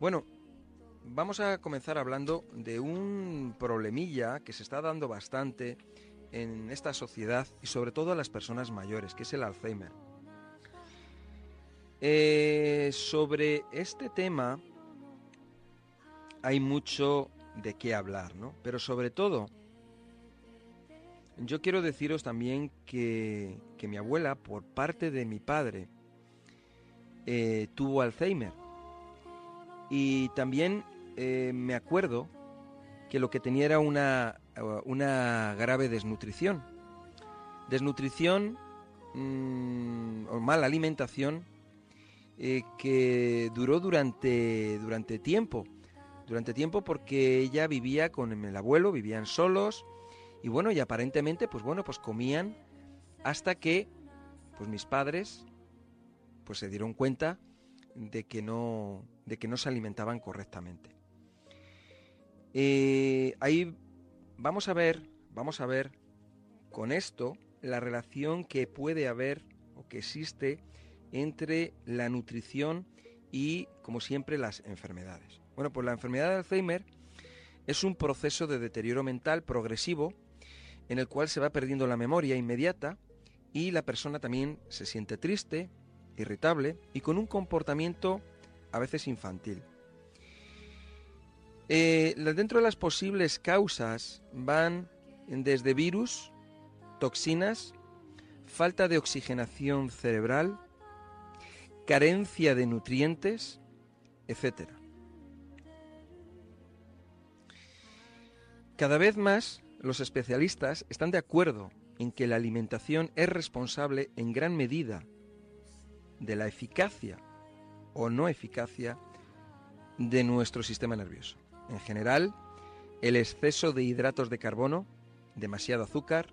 Bueno, vamos a comenzar hablando de un problemilla que se está dando bastante en esta sociedad y sobre todo a las personas mayores, que es el Alzheimer. Eh, sobre este tema hay mucho de qué hablar, ¿no? Pero sobre todo, yo quiero deciros también que, mi abuela, por parte de mi padre, eh, tuvo Alzheimer. Y también eh, me acuerdo que lo que tenía era una, una grave desnutrición. Desnutrición mm, o mala alimentación eh, que duró durante, durante tiempo. Durante tiempo porque ella vivía con el abuelo, vivían solos y bueno, y aparentemente pues bueno, pues comían hasta que pues mis padres pues se dieron cuenta de que no de que no se alimentaban correctamente. Eh, ahí vamos a ver, vamos a ver con esto la relación que puede haber o que existe entre la nutrición y, como siempre, las enfermedades. Bueno, pues la enfermedad de Alzheimer es un proceso de deterioro mental progresivo en el cual se va perdiendo la memoria inmediata y la persona también se siente triste, irritable y con un comportamiento a veces infantil. Eh, dentro de las posibles causas van desde virus, toxinas, falta de oxigenación cerebral, carencia de nutrientes, etc. Cada vez más los especialistas están de acuerdo en que la alimentación es responsable en gran medida de la eficacia o no eficacia de nuestro sistema nervioso. En general, el exceso de hidratos de carbono, demasiado azúcar,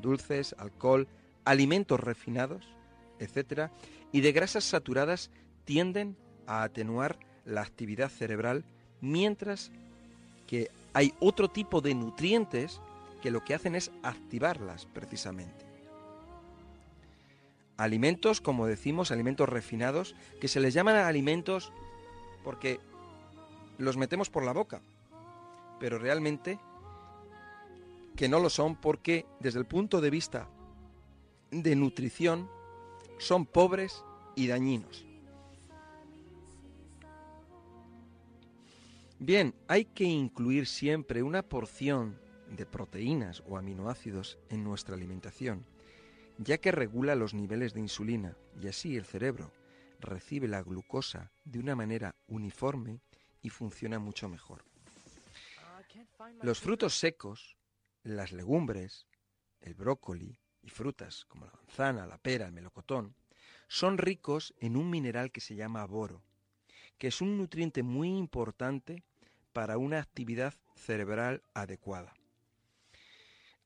dulces, alcohol, alimentos refinados, etc., y de grasas saturadas tienden a atenuar la actividad cerebral, mientras que hay otro tipo de nutrientes que lo que hacen es activarlas precisamente. Alimentos, como decimos, alimentos refinados, que se les llaman alimentos porque los metemos por la boca, pero realmente que no lo son porque desde el punto de vista de nutrición son pobres y dañinos. Bien, hay que incluir siempre una porción de proteínas o aminoácidos en nuestra alimentación, ya que regula los niveles de insulina y así el cerebro recibe la glucosa de una manera uniforme y funciona mucho mejor. Los frutos secos, las legumbres, el brócoli y frutas como la manzana, la pera, el melocotón, son ricos en un mineral que se llama boro, que es un nutriente muy importante para una actividad cerebral adecuada.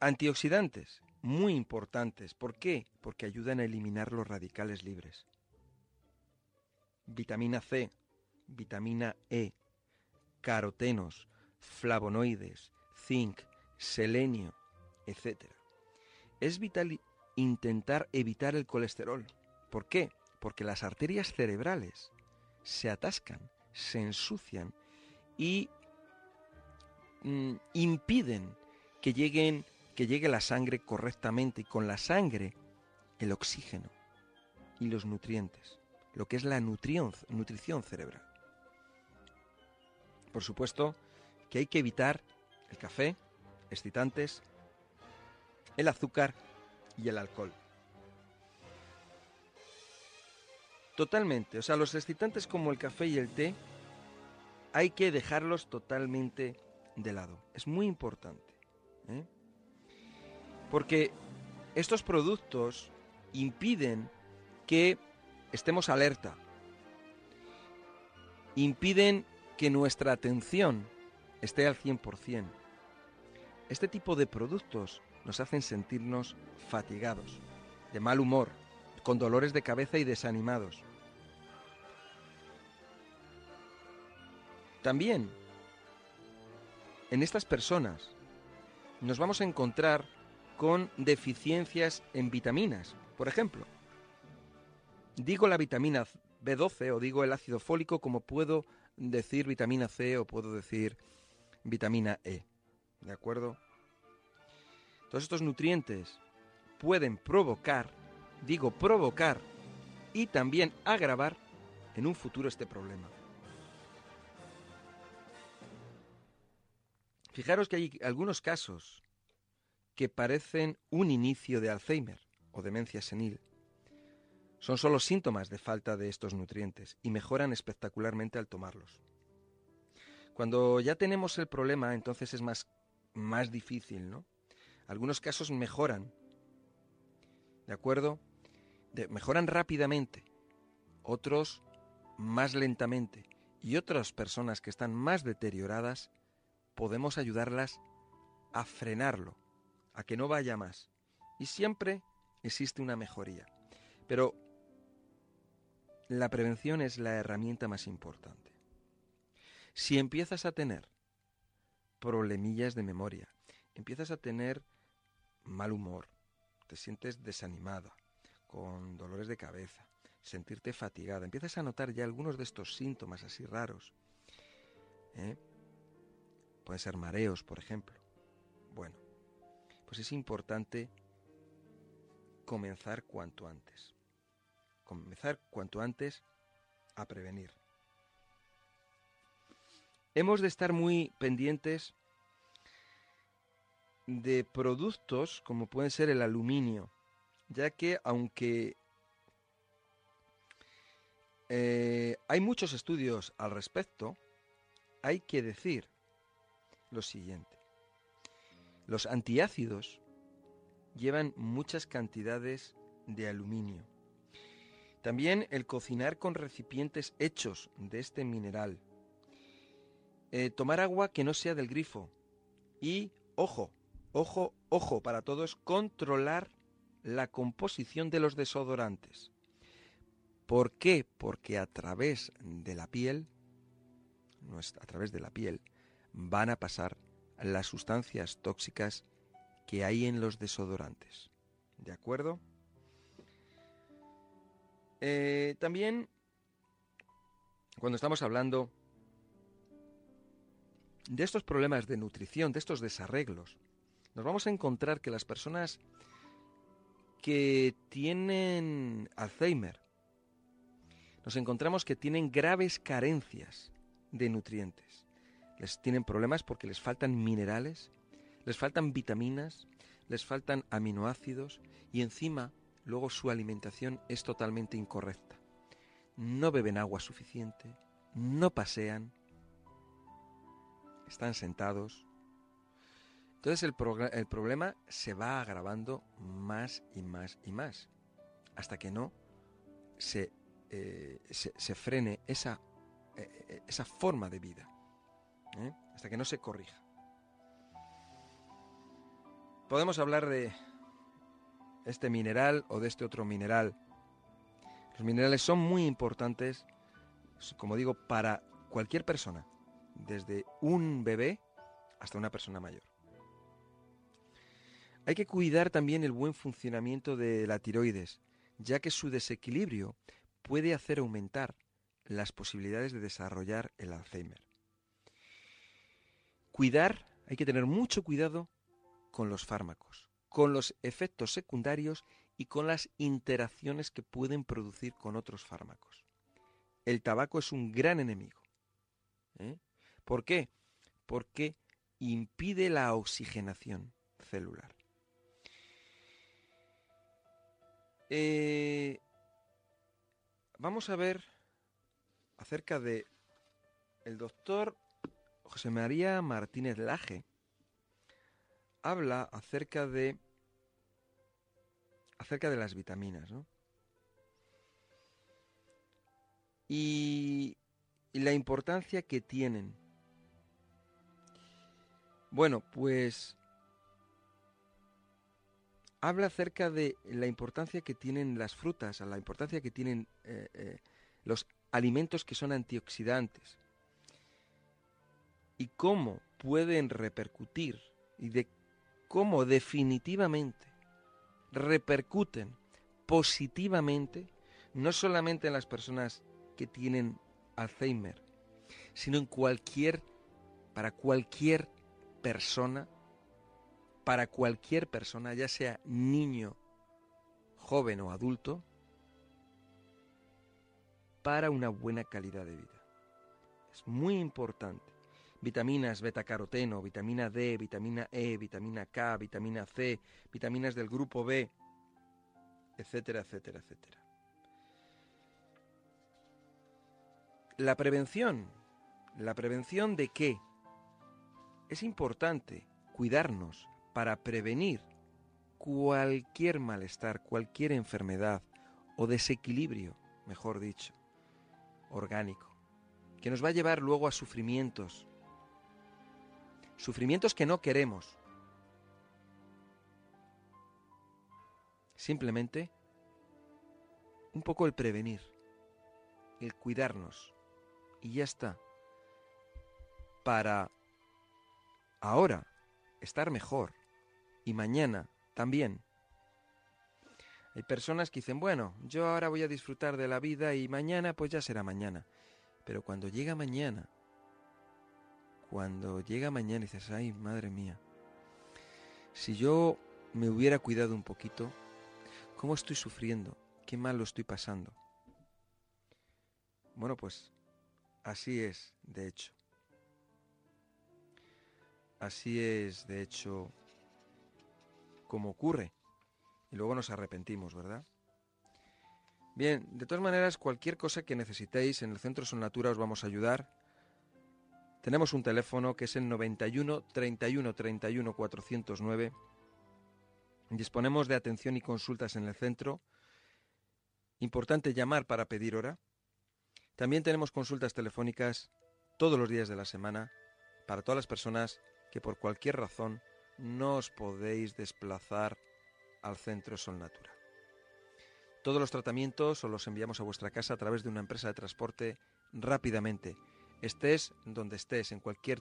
Antioxidantes, muy importantes. ¿Por qué? Porque ayudan a eliminar los radicales libres. Vitamina C, vitamina E, carotenos, flavonoides, zinc, selenio, etc. Es vital intentar evitar el colesterol. ¿Por qué? Porque las arterias cerebrales se atascan, se ensucian y mm, impiden que lleguen que llegue la sangre correctamente y con la sangre el oxígeno y los nutrientes, lo que es la nutrición cerebral. Por supuesto que hay que evitar el café, excitantes, el azúcar y el alcohol. Totalmente, o sea, los excitantes como el café y el té hay que dejarlos totalmente de lado. Es muy importante. ¿eh? Porque estos productos impiden que estemos alerta, impiden que nuestra atención esté al 100%. Este tipo de productos nos hacen sentirnos fatigados, de mal humor, con dolores de cabeza y desanimados. También, en estas personas, nos vamos a encontrar con deficiencias en vitaminas. Por ejemplo, digo la vitamina B12 o digo el ácido fólico como puedo decir vitamina C o puedo decir vitamina E. ¿De acuerdo? Todos estos nutrientes pueden provocar, digo provocar, y también agravar en un futuro este problema. Fijaros que hay algunos casos que parecen un inicio de Alzheimer o demencia senil. Son solo síntomas de falta de estos nutrientes y mejoran espectacularmente al tomarlos. Cuando ya tenemos el problema, entonces es más, más difícil, ¿no? Algunos casos mejoran, ¿de acuerdo? mejoran rápidamente, otros más lentamente y otras personas que están más deterioradas podemos ayudarlas a frenarlo, a que no vaya más. Y siempre existe una mejoría. Pero la prevención es la herramienta más importante. Si empiezas a tener problemillas de memoria, empiezas a tener mal humor, te sientes desanimada, con dolores de cabeza, sentirte fatigada, empiezas a notar ya algunos de estos síntomas así raros. ¿eh? Pueden ser mareos, por ejemplo. Bueno, pues es importante comenzar cuanto antes. Comenzar cuanto antes a prevenir. Hemos de estar muy pendientes de productos como pueden ser el aluminio, ya que aunque eh, hay muchos estudios al respecto, hay que decir lo siguiente. Los antiácidos llevan muchas cantidades de aluminio. También el cocinar con recipientes hechos de este mineral. Eh, tomar agua que no sea del grifo. Y, ojo, ojo, ojo para todos, controlar la composición de los desodorantes. ¿Por qué? Porque a través de la piel, a través de la piel, van a pasar las sustancias tóxicas que hay en los desodorantes. ¿De acuerdo? Eh, también, cuando estamos hablando de estos problemas de nutrición, de estos desarreglos, nos vamos a encontrar que las personas que tienen Alzheimer, nos encontramos que tienen graves carencias de nutrientes. Les tienen problemas porque les faltan minerales, les faltan vitaminas, les faltan aminoácidos y encima luego su alimentación es totalmente incorrecta. No beben agua suficiente, no pasean, están sentados, entonces el, problema se va agravando más y más y más, hasta que no se, eh, frene esa, eh, eh, esa, forma de vida, hasta que no se corrija. Podemos hablar de este mineral o de este otro mineral. Los minerales son muy importantes, como digo, para cualquier persona, desde un bebé hasta una persona mayor. Hay que cuidar también el buen funcionamiento de la tiroides, ya que su desequilibrio puede hacer aumentar las posibilidades de desarrollar el Alzheimer. Cuidar, hay que tener mucho cuidado con los fármacos, con los efectos secundarios y con las interacciones que pueden producir con otros fármacos. El tabaco es un gran enemigo. ¿eh? ¿Por qué? Porque impide la oxigenación celular. Eh, vamos a ver acerca de el doctor José María Martínez Laje. Habla acerca de acerca de las vitaminas, ¿no? Y, la importancia que tienen. Bueno, pues habla acerca de la importancia que tienen las frutas, la importancia que tienen eh, eh, los alimentos que son antioxidantes y cómo pueden repercutir y de cómo definitivamente repercuten positivamente no solamente en las personas que tienen Alzheimer, sino en cualquier, para cualquier persona, para cualquier persona, ya sea niño, joven o adulto, para una buena calidad de vida. Es muy importante. Vitaminas beta-caroteno, vitamina D, vitamina E, vitamina K, vitamina C, vitaminas del grupo B, etcétera, etcétera, etcétera. La prevención. ¿La prevención de qué? Es importante cuidarnos para prevenir cualquier malestar, cualquier enfermedad o desequilibrio, mejor dicho, orgánico, que nos va a llevar luego a sufrimientos, sufrimientos que no queremos. Simplemente un poco el prevenir, el cuidarnos, y ya está. Para ahora estar mejor y mañana también. Hay personas que dicen, bueno, yo ahora voy a disfrutar de la vida y mañana pues ya será mañana. Pero cuando llega mañana, cuando llega mañana y dices, ay, madre mía, si yo me hubiera cuidado un poquito, ¿cómo estoy sufriendo? ¿Qué mal lo estoy pasando? Bueno, pues Así es, de hecho. Así es, de hecho, como ocurre. Y luego nos arrepentimos, ¿verdad? Bien, de todas maneras, cualquier cosa que necesitéis en el Centro Son Natura os vamos a ayudar. Tenemos un teléfono que es el 91 31 31 409. Disponemos de atención y consultas en el centro. Importante llamar para pedir hora. También tenemos consultas telefónicas todos los días de la semana para todas las personas que por cualquier razón no os podéis desplazar al centro Sol Natura. Todos los tratamientos os los enviamos a vuestra casa a través de una empresa de transporte rápidamente. Estés donde estés, en cualquier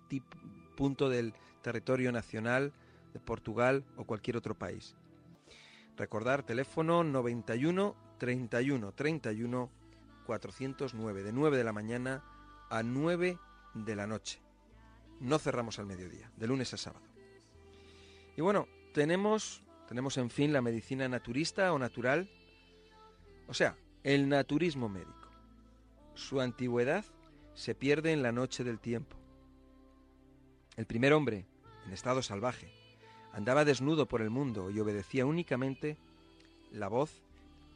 punto del territorio nacional de Portugal o cualquier otro país. Recordar teléfono 91 31 31 409, de 9 de la mañana a 9 de la noche. No cerramos al mediodía, de lunes a sábado. Y bueno, tenemos, tenemos en fin la medicina naturista o natural, o sea, el naturismo médico. Su antigüedad se pierde en la noche del tiempo. El primer hombre, en estado salvaje, andaba desnudo por el mundo y obedecía únicamente la voz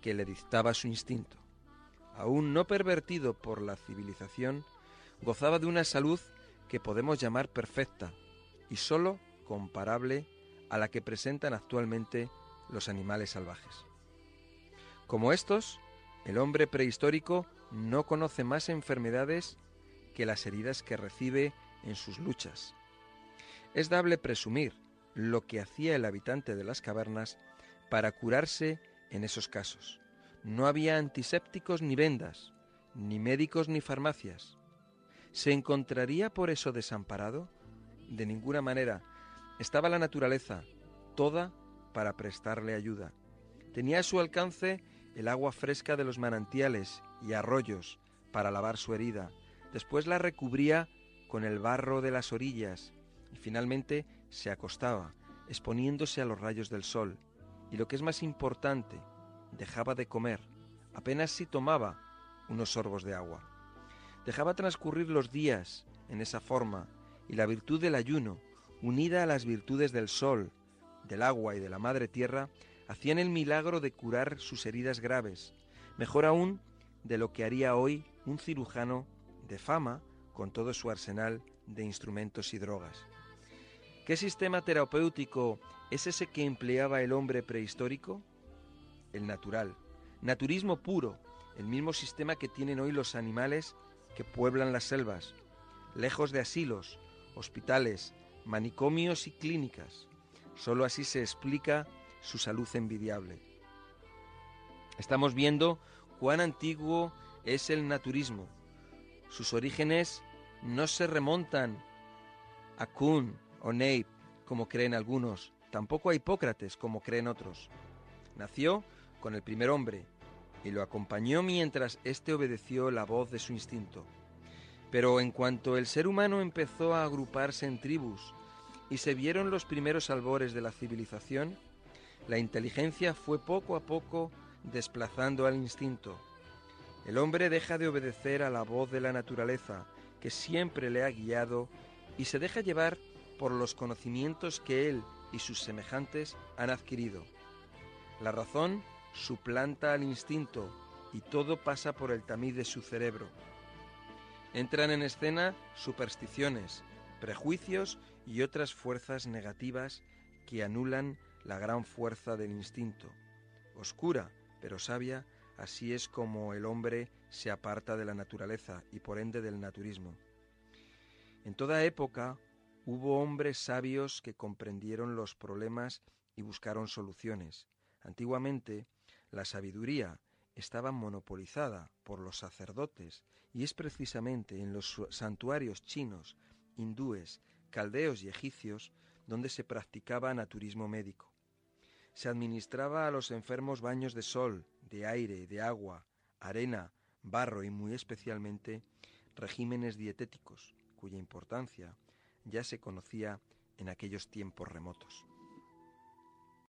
que le dictaba su instinto aún no pervertido por la civilización, gozaba de una salud que podemos llamar perfecta y sólo comparable a la que presentan actualmente los animales salvajes. Como estos, el hombre prehistórico no conoce más enfermedades que las heridas que recibe en sus luchas. Es dable presumir lo que hacía el habitante de las cavernas para curarse en esos casos. No había antisépticos ni vendas, ni médicos ni farmacias. ¿Se encontraría por eso desamparado? De ninguna manera. Estaba la naturaleza, toda para prestarle ayuda. Tenía a su alcance el agua fresca de los manantiales y arroyos para lavar su herida. Después la recubría con el barro de las orillas y finalmente se acostaba, exponiéndose a los rayos del sol. Y lo que es más importante, dejaba de comer, apenas si tomaba unos sorbos de agua. Dejaba transcurrir los días en esa forma, y la virtud del ayuno, unida a las virtudes del sol, del agua y de la madre tierra, hacían el milagro de curar sus heridas graves, mejor aún de lo que haría hoy un cirujano de fama con todo su arsenal de instrumentos y drogas. ¿Qué sistema terapéutico es ese que empleaba el hombre prehistórico? el natural. Naturismo puro, el mismo sistema que tienen hoy los animales que pueblan las selvas, lejos de asilos, hospitales, manicomios y clínicas. Solo así se explica su salud envidiable. Estamos viendo cuán antiguo es el naturismo. Sus orígenes no se remontan a Kuhn o Neip, como creen algunos, tampoco a Hipócrates, como creen otros. Nació con el primer hombre, y lo acompañó mientras éste obedeció la voz de su instinto. Pero en cuanto el ser humano empezó a agruparse en tribus y se vieron los primeros albores de la civilización, la inteligencia fue poco a poco desplazando al instinto. El hombre deja de obedecer a la voz de la naturaleza, que siempre le ha guiado, y se deja llevar por los conocimientos que él y sus semejantes han adquirido. La razón suplanta al instinto y todo pasa por el tamiz de su cerebro. Entran en escena supersticiones, prejuicios y otras fuerzas negativas que anulan la gran fuerza del instinto. Oscura, pero sabia, así es como el hombre se aparta de la naturaleza y por ende del naturismo. En toda época hubo hombres sabios que comprendieron los problemas y buscaron soluciones. Antiguamente, la sabiduría estaba monopolizada por los sacerdotes y es precisamente en los santuarios chinos, hindúes, caldeos y egipcios donde se practicaba naturismo médico. Se administraba a los enfermos baños de sol, de aire, de agua, arena, barro y muy especialmente regímenes dietéticos, cuya importancia ya se conocía en aquellos tiempos remotos.